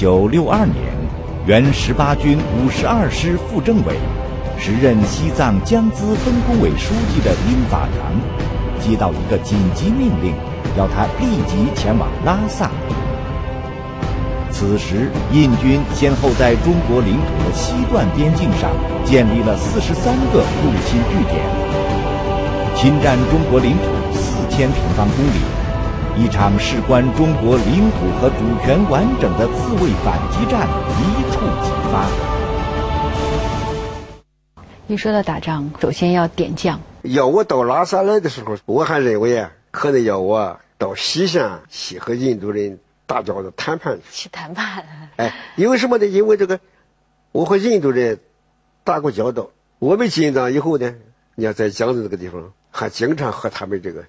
一九六二年，原十八军五十二师副政委、时任西藏江孜分工委书记的英法堂，接到一个紧急命令，要他立即前往拉萨。此时，印军先后在中国领土的西段边境上建立了四十三个入侵据点，侵占中国领土四千平方公里，一场事关中国领土和主权完整的自卫反击战一触即发。一说到打仗，首先要点将。要我到拉萨来的时候，我还认为啊，可能要我到西线去和印度人。打交道谈判去谈判，哎，因为什么呢？因为这个，我和印度人打过交道。我们进藏以后呢，你要在江浙这个地方，还经常和他们这个，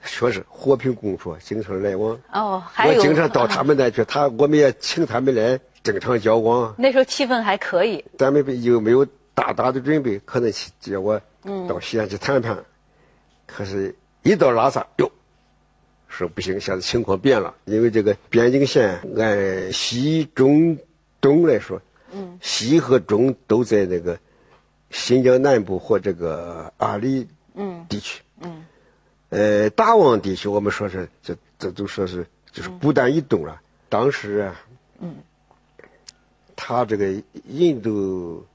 说是和平共处，经常来往。哦，还有我经常到他们那去，他我们也请他们来正常交往。那时候气氛还可以。咱们又没有大大的准备，可能叫我到西安去谈判。可是，一到拉萨，哟。说不行，现在情况变了，因为这个边境线按西中东来说，嗯，西和中都在那个新疆南部或这个阿里嗯地区，嗯，呃，大王地区我们说是这这都说是就是不丹以东了。当时啊，嗯，他这个印度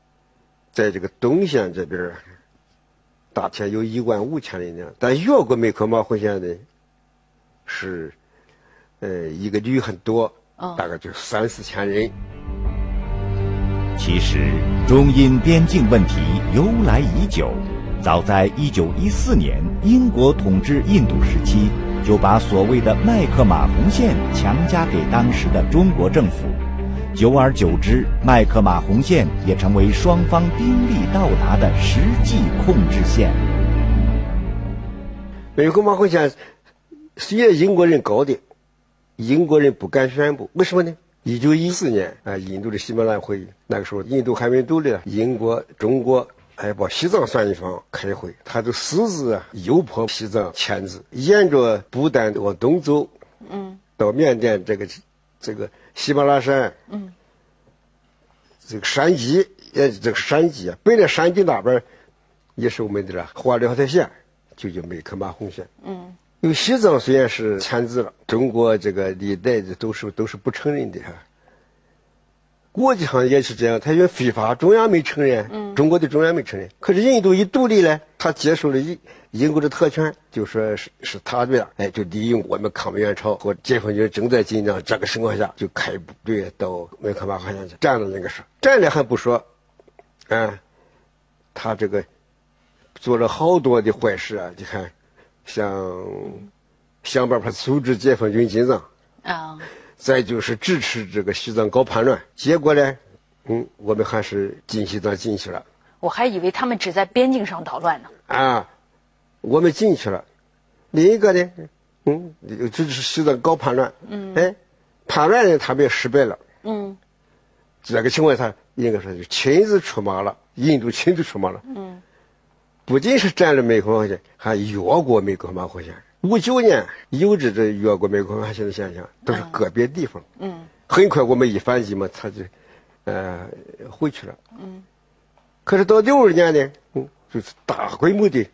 在这个东线这边大体有一万五千人呢，但越过梅克马洪线的。是，呃，一个旅很多，大概就三四千人。其实，中印边境问题由来已久，早在一九一四年英国统治印度时期，就把所谓的麦克马洪线强加给当时的中国政府。久而久之，麦克马洪线也成为双方兵力到达的实际控制线。麦克马洪线。虽然英国人搞的，英国人不敢宣布，为什么呢？一九一四年啊，印度的喜马拉雅会议，那个时候印度还没独立，英国、中国还把西藏算一方开会，他就私自啊诱迫西藏签字，沿着不丹往东走，嗯，到缅甸这个这个喜马拉山，嗯，这个山脊，也，这个山脊啊，本来山脊那边也是我们的了，画两条线，就叫麦克马洪线，嗯。因为西藏虽然是签字了，中国这个历代的都是都是不承认的哈。国际上也是这样，他因为非法，中央没承认，中国的中央没承认。可是印度一独立呢，他接受了英英国的特权，就说是是他的，哎，就利用我们抗美援朝和解放军正在紧张这个情况下，就开部队到麦克马海峡去占了那个事，占了还不说，啊，他这个做了好多的坏事啊，你看。想想办法阻止解放军进藏啊，再就是支持这个西藏搞叛乱。结果呢，嗯，我们还是进西藏进去了。我还以为他们只在边境上捣乱呢。啊，我们进去了。另一个呢，嗯，支持西藏搞叛乱。嗯，哎，叛乱呢，他们也失败了。嗯，这个情况下，应该说就亲自出马了，印度亲自出马了。嗯。不仅是占了梅克马线，还越过美国马河线。五九年有这这越过梅克马线的现象，都是个别地方。嗯。很快我们一反击嘛，他就，呃，回去了。嗯。可是到六二年呢，嗯，就是大规模的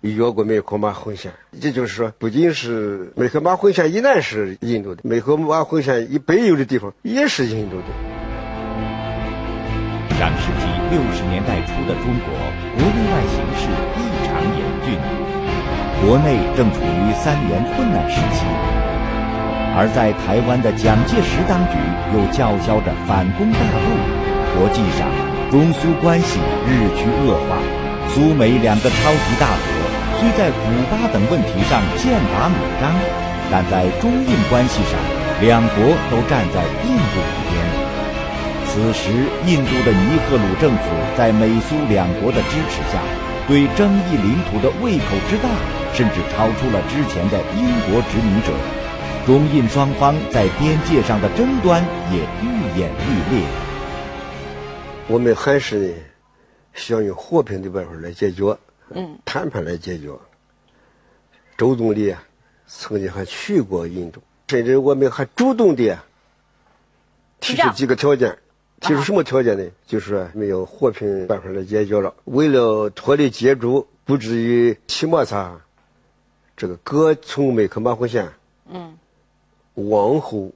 越过梅克马洪线。也就是说，不仅是美克马洪线以南是印度的，美克马洪线以北有的地方也是印度的。上世纪六十年代初的中国，国内外形势异常严峻，国内正处于三年困难时期，而在台湾的蒋介石当局又叫嚣着反攻大陆，国际上中苏关系日趋恶化，苏美两个超级大国虽在古巴等问题上剑拔弩张，但在中印关系上，两国都站在印度一边。此时，印度的尼赫鲁政府在美苏两国的支持下，对争议领土的胃口之大，甚至超出了之前的英国殖民者。中印双方在边界上的争端也愈演愈烈。我们还是需要用和平的办法来解决，嗯，谈判来解决。周总理啊，曾经还去过印度，甚至我们还主动的。提出几个条件，提出什么条件呢？就是说没有和平办法来解决了。为了脱离接触，不至于起摩擦，这个各从麦克马洪县，嗯，往后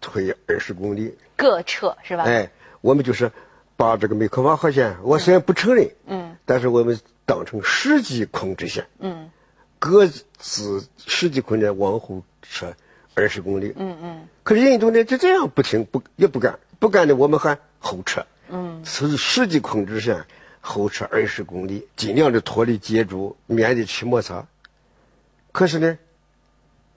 推二十公里，各撤是吧？哎，我们就是把这个麦克马洪县，我虽然不承认，嗯，但是我们当成实际控制线，嗯，各自实际控制线往后撤。二十公里，嗯嗯，可是印度呢就这样不听不也不干，不干的我们还后撤，嗯，是实际控制线后撤二十公里，尽量的脱离接触，免得起摩擦。可是呢，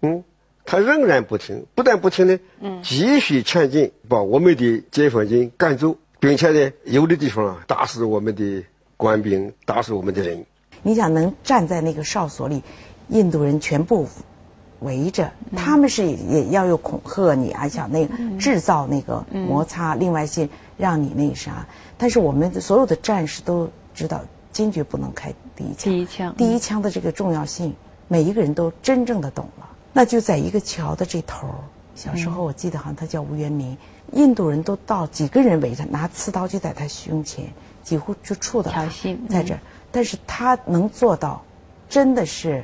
嗯，他仍然不听，不但不听呢，嗯，继续前进，把我们的解放军赶走，并且呢，有的地方打死我们的官兵，打死我们的人。你想能站在那个哨所里，印度人全部。围着，他们是也要有恐吓你，还想那个制造那个摩擦，另外些让你那啥。但是我们所有的战士都知道，坚决不能开第一枪。第一枪，第一枪的这个重要性，每一个人都真正的懂了。那就在一个桥的这头小时候我记得好像他叫吴元明，印度人都到几个人围着，拿刺刀就在他胸前，几乎就触到他，在这儿。但是他能做到，真的是，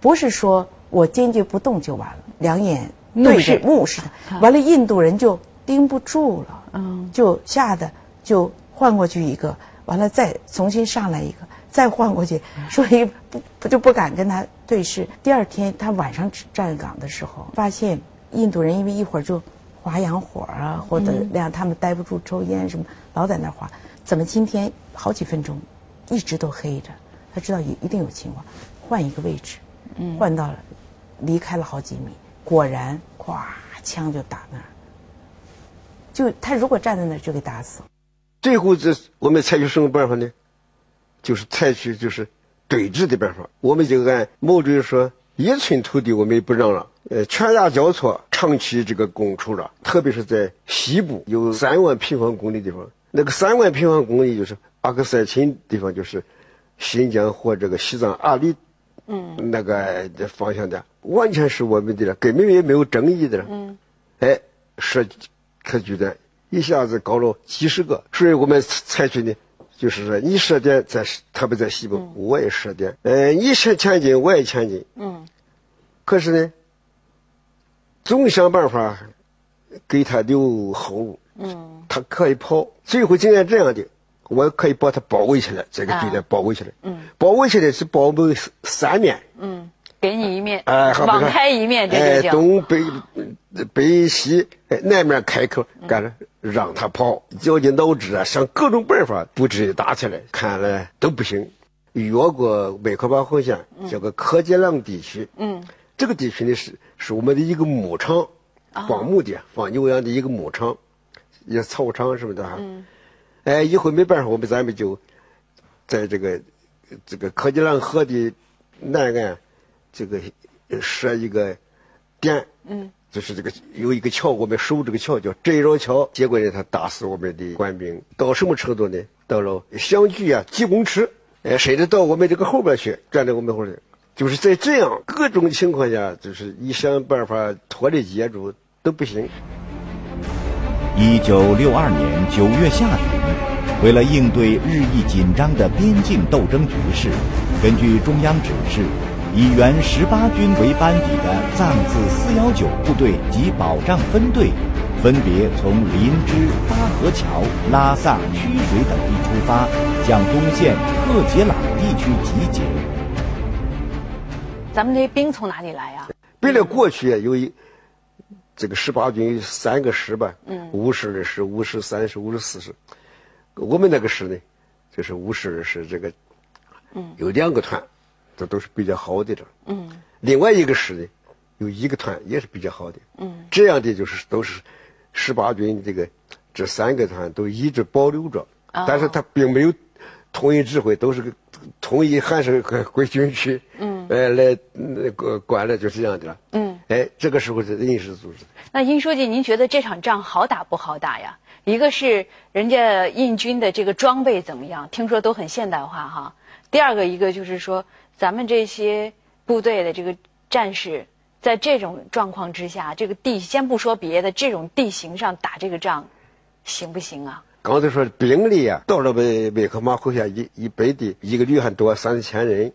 不是说。我坚决不动就完了，两眼对着目视的，完了印度人就盯不住了，嗯，就吓得就换过去一个，完了再重新上来一个，再换过去，所以不不就不敢跟他对视。第二天他晚上站岗的时候，发现印度人因为一会儿就划洋火啊，或者让他们待不住抽烟什么，老在那划，怎么今天好几分钟一直都黑着？他知道一一定有情况，换一个位置，换到了。离开了好几米，果然，咵，枪就打那儿。就他如果站在那儿，就给打死。最后，这我们采取什么办法呢？就是采取就是对峙的办法。我们就按毛主席说：“一寸土地我们也不让了。”呃，犬牙交错，长期这个共处了。特别是在西部有三万平方公里地方，那个三万平方公里就是阿克塞钦地方，就是新疆和这个西藏阿里。嗯，那个方向的完全是我们的了，根本也没有争议的了。嗯，哎，射可据点一下子搞了几十个，所以我们采取呢，就是说你设点在，特别在西部，我也设点。呃，你设前进，我也前进。嗯，可是呢，总想办法给他留后路。嗯，他可以跑，最后竟然这样的。我可以把它包围起来，这个地带包围起来。嗯，包围起来是包围三面。嗯，给你一面，哎，网开一面，这就东北、北西，哎，南面开口，干着让他跑，绞尽脑汁啊，想各种办法，不至于打起来。看来都不行。越过麦克巴河线，叫个科杰朗地区。嗯，这个地区呢是是我们的一个牧场，放牧的，放牛羊的一个牧场，也草场什么的哈。嗯。哎，以后没办法，我们咱们就在这个这个科吉浪河的南岸，这个设一个点，嗯，就是这个有一个桥，我们守这个桥叫镇绕桥。结果呢，他打死我们的官兵，到什么程度呢？到了相距啊几公尺，哎，甚至到我们这个后边去，站在我们后边，就是在这样各种情况下，就是一想办法脱离接触都不行。一九六二年九月下旬，为了应对日益紧张的边境斗争局势，根据中央指示，以原十八军为班底的藏自四幺九部队及保障分队，分别从林芝、巴河桥、拉萨、曲水等地出发，向东线克杰朗地区集结。咱们这些兵从哪里来呀？为了过去有一。这个十八军三个师吧，嗯，五十二师、五十三师、五十四师。我们那个师呢，就是五十二师，这个，嗯，有两个团，这都是比较好的了，嗯。另外一个师呢，有一个团也是比较好的，嗯。这样的就是都是十八军这个这三个团都一直保留着，但是他并没有统一指挥，都是个统一还是归归军区，嗯，哎来那个管了，就是这样的了，嗯。哎，这个时候是临时组织。那殷书记，您觉得这场仗好打不好打呀？一个是人家印军的这个装备怎么样？听说都很现代化哈。第二个一个就是说，咱们这些部队的这个战士在这种状况之下，这个地先不说别的，这种地形上打这个仗，行不行啊？刚才说兵力啊，到了维维克马麾下一一百的，一个旅还多三四千人，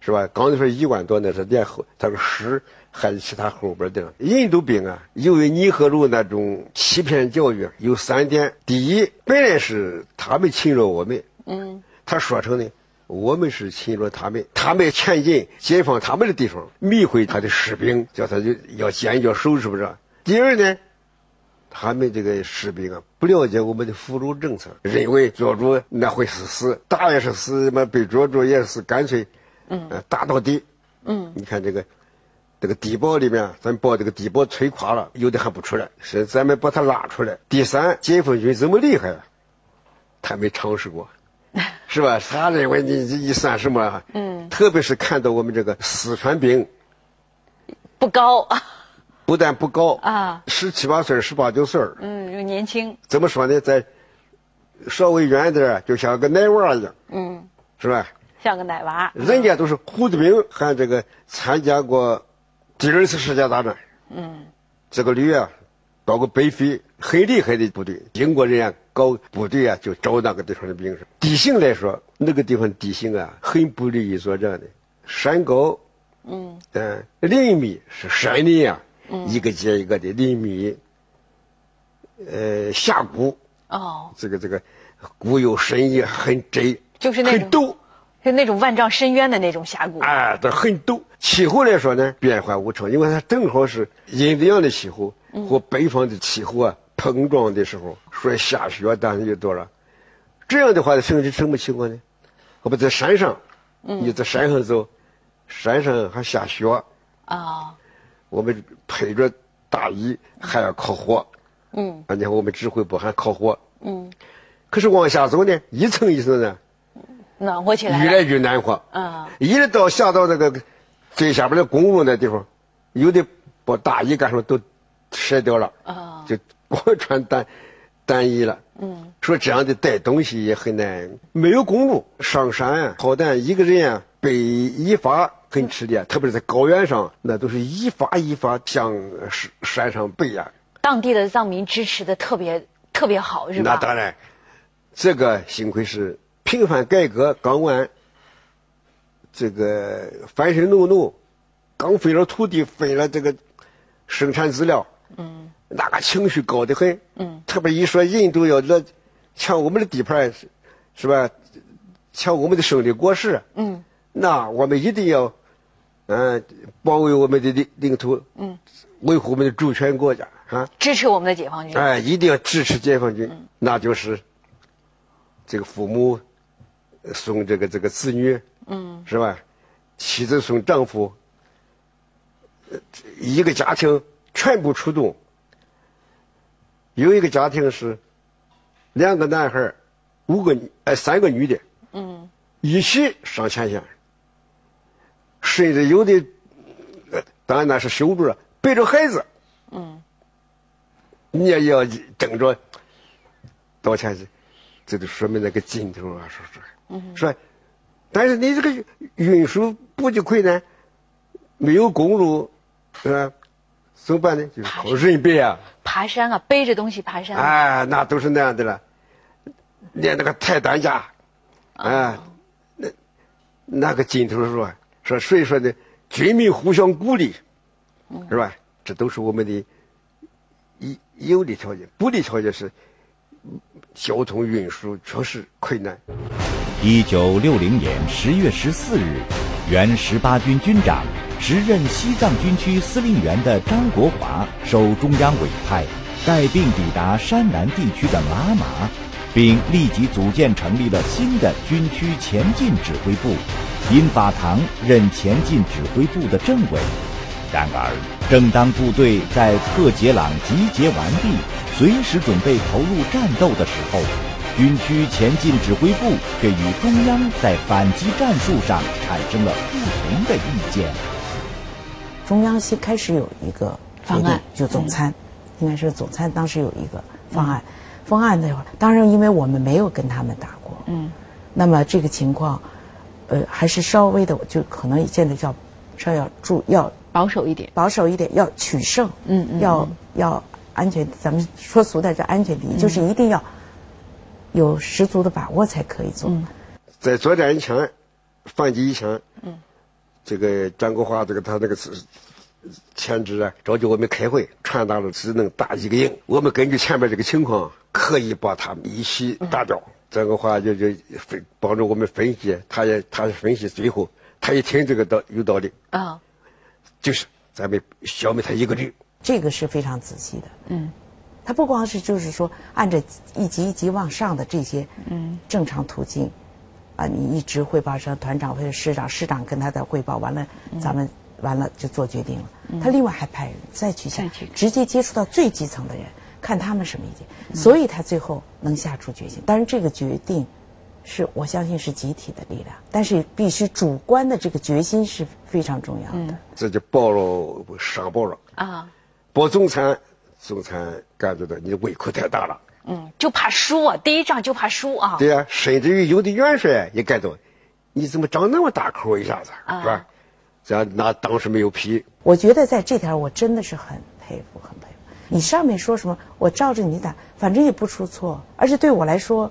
是吧？刚才说一万多那是连后，他说师还是其他后边的。印度兵啊，由于尼赫鲁那种欺骗教育，有三点：第一，本来是他们侵略我们，嗯，他说成呢，我们是侵略他们，他们前进解放他们的地方，迷惑他的士兵，叫他就要坚决守，是不是？第二呢？他们这个士兵啊，不了解我们的俘虏政策，认为捉住那会是死，打也是死，嘛被捉住也是干脆，嗯，打到底，嗯，你看这个，这个地保里面，咱把这个地保摧垮了，有的还不出来，是咱们把他拉出来。第三，解放军这么厉害，他没尝试过，是吧？他认为你你算什么？嗯，特别是看到我们这个四川兵不高。不但不高啊，十七八岁、十八九岁嗯，又年轻。怎么说呢？在稍微远点就像个奶娃一样。嗯，是吧？像个奶娃。人家都是胡子兵，还这个参加过第二次世界大战。嗯，这个旅啊，到过北非，很厉害的部队。英国人啊，搞部队啊，就找那个地方的兵。地形来说，那个地方地形啊，很不利于作战的，山高。嗯。嗯，林密是山林啊。一个接一个的林密，呃，峡谷哦，这个这个谷有深意很窄，就是那种陡，就那种万丈深渊的那种峡谷。哎，它很陡。气候来说呢，变化无常，因为它正好是印度洋的气候和北方的气候啊碰撞的时候，所以下雪但是又多了。这样的话，形成什么情况呢？我们在山上，你在山上走，山上还下雪啊。我们配着大衣还要烤火，嗯，而且我们指挥部还烤火，嗯，可是往下走呢，一层一层的，暖和起来，越来越暖和，啊，一直到下到那个最下边的公路那地方，有的把大衣干什么都晒掉了，啊，就光穿单单衣了，嗯，说这样的带东西也很难，没有公路上山啊，好歹一个人啊背一发。很吃力，特别是在高原上，那都是一发一发向山山上背呀。当地的藏民支持的特别特别好，是吧？那当然，这个幸亏是平反改革港湾，这个翻身农奴刚分了土地，分了这个生产资料，嗯，那个情绪高得很，嗯，特别一说印度要来抢我们的地盘，是是吧？抢我们的胜利果实，嗯，那我们一定要。嗯，保卫我们的领领土，嗯，维护我们的主权国家啊，支持我们的解放军。哎，一定要支持解放军，那就是这个父母送这个这个子女，嗯，是吧？妻子送丈夫，一个家庭全部出动。有一个家庭是两个男孩五个哎，三个女的，嗯，一起上前线。甚至有的，当然那是修着，背着孩子，嗯，你也要争着到前去，这就说明那个劲头啊，说说，嗯，说，但是你这个运输不就困难，没有公路，是吧？怎么办呢？就是靠人背啊，爬山啊，背着东西爬山。哎，那都是那样的了，连那个抬担架，啊，那那个劲头是吧？说，所以说呢，军民互相鼓励，是吧？这都是我们的有有利条件。不利条件是交通运输确实困难。一九六零年十月十四日，原十八军军长、时任西藏军区司令员的张国华受中央委派，带兵抵达山南地区的玛马，并立即组建成立了新的军区前进指挥部。因法堂任前进指挥部的政委，然而，正当部队在克杰朗集结完毕，随时准备投入战斗的时候，军区前进指挥部却与中央在反击战术上产生了不同的意见。中央先开始有一个方案，就总参，应该是总参当时有一个方案。方案那会儿，当然因为我们没有跟他们打过，嗯，那么这个情况。呃，还是稍微的，就可能现在叫，稍要注要保守一点，保守一点，要取胜，嗯嗯要要安全，咱们说俗点叫安全第一，就是一定要有十足的把握才可以做。在作战以前，反击以前，嗯，这个张国华这个他那个是前置啊，召集我们开会，传达了只能打一个营。我们根据前面这个情况，可以把他们一起打掉。张国华就就分帮助我们分析，他也他也分析，最后他一听这个道有道理，啊，就是咱们消灭他一个旅。这个是非常仔细的。嗯，他不光是就是说按着一级一级往上的这些嗯正常途径，啊，你一直汇报上团长或者师长，师长跟他的汇报完了，咱们完了就做决定了。他另外还派人再去下去直接接触到最基层的人，看他们什么意见，所以他最后能下出决心。当然，这个决定是我相信是集体的力量，但是必须主观的这个决心是非常重要的。这就报了上报了，啊，报总参，总参感觉到你的胃口太大了。嗯，就怕输啊，第一仗就怕输啊。对呀、甚至于有的元帅也感到，你怎么长那么大口一下子，是吧？这样那当时没有批，我觉得在这点我真的是很佩服，很佩服。你上面说什么，我照着你打，反正也不出错，而且对我来说，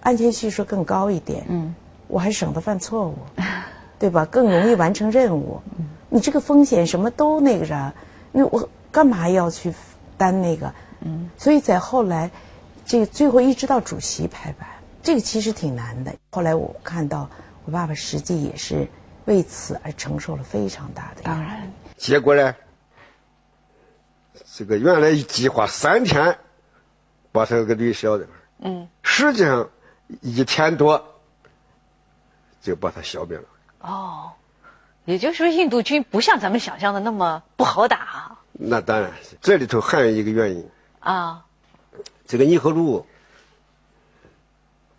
安全系数更高一点。嗯，我还省得犯错误，对吧？更容易完成任务。嗯你这个风险什么都那个啥，那我干嘛要去担那个？嗯，所以在后来，这个最后一直到主席拍板，这个其实挺难的。后来我看到我爸爸实际也是为此而承受了非常大的压力。当然，结果呢，这个原来计划三天把他个旅消的，嗯，实际上一天多就把他消灭了。哦，也就是说，印度军不像咱们想象的那么不好打啊那当然是，这里头还有一个原因，啊。这个尼赫鲁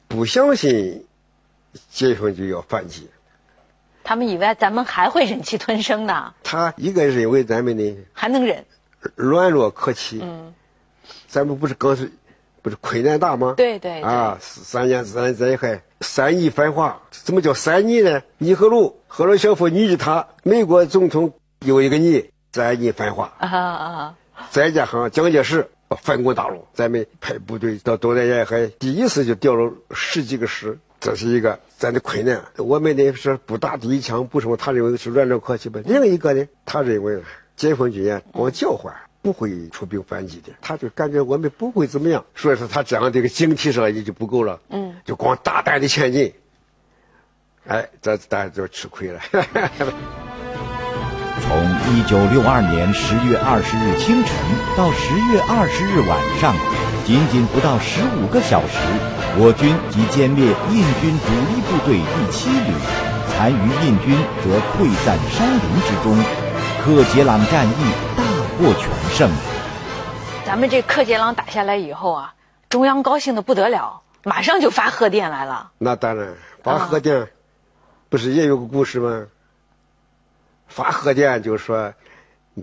不相信解放军要反击，他们以为咱们还会忍气吞声呢，他一个认为咱们呢还能忍。软弱可欺。嗯，咱们不是刚是，不是困难大吗？对对对啊，三年自然灾害，三逆繁华，怎么叫三逆呢？尼赫鲁、赫鲁晓夫逆的他，美国总统有一个逆，三逆繁华，啊啊！再加上蒋介石反攻大陆，咱们派部队到东南沿海，第一次就调了十几个师，这是一个咱的困难。我们呢是不打第一枪，不是说他认为是软弱可欺吧？另一个呢，他认为解放军啊光叫唤不会出兵反击的，他就感觉我们不会怎么样，所以说他这样的一个警惕上也就不够了。嗯，就光大胆的前进，哎，这大家就吃亏了。从一九六二年十月二十日清晨到十月二十日晚上，仅仅不到十五个小时，我军即歼灭印军主力部队第七旅，残余印军则溃散山林之中，克杰朗战役大获全胜。咱们这克杰朗打下来以后啊，中央高兴的不得了，马上就发贺电来了。那当然，发贺电，不是也有个故事吗？发贺电就说，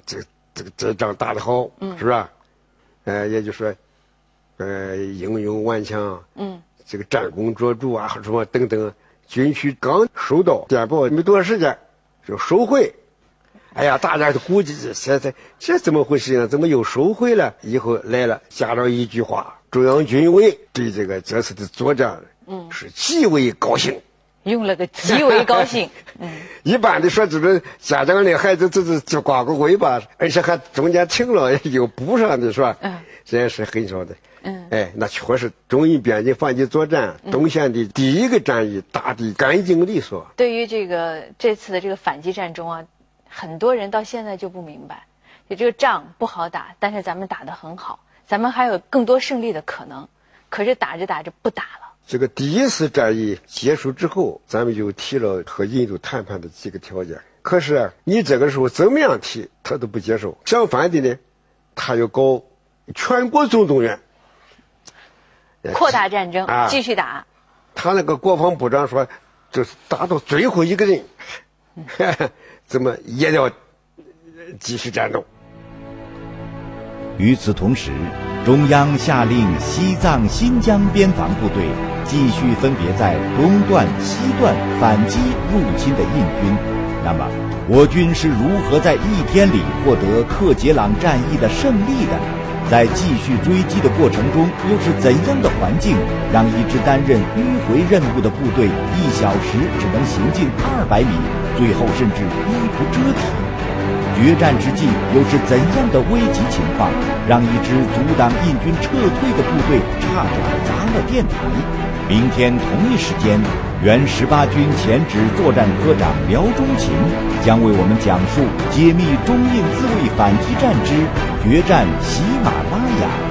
这这个这仗打得好，是吧？呃，也就说，呃，英勇顽强，嗯，这个战功卓著啊，什么等等。军区刚收到电报没多长时间，就收回。哎呀，大家都估计这现在这怎么回事呢？怎么又收回了？以后来了，加上一句话：中央军委对这个这次的作战，嗯，是极为高兴。用了个极为高兴，嗯一般的说，就是家长的孩子这是就挂个尾巴，而且还中间停了又补上的是吧？嗯，这也是很少的。嗯，哎，那确实中印边境反击作战东线的第一个战役打得干净利索。对于这个这次的这个反击战中啊，很多人到现在就不明白，就这个仗不好打，但是咱们打得很好，咱们还有更多胜利的可能，可是打着打着不打了。这个第一次战役结束之后，咱们就提了和印度谈判的几个条件。可是啊，你这个时候怎么样提，他都不接受。相反的呢，他要搞全国总动员，扩大战争，啊继续打。他那个国防部长说，就是打到最后一个人，怎么也要继续战斗。与此同时，中央下令西藏、新疆边防部队继续分别在东段、西段反击入侵的印军。那么，我军是如何在一天里获得克杰朗战役的胜利的？在继续追击的过程中，又是怎样的环境让一支担任迂回任务的部队一小时只能行进二百米，最后甚至衣不遮体？决战之际，又是怎样的危急情况让一支阻挡印军撤退的部队差点砸了电台？明天同一时间。原十八军前指作战科长苗中琴将为我们讲述揭秘中印自卫反击战之决战喜马拉雅。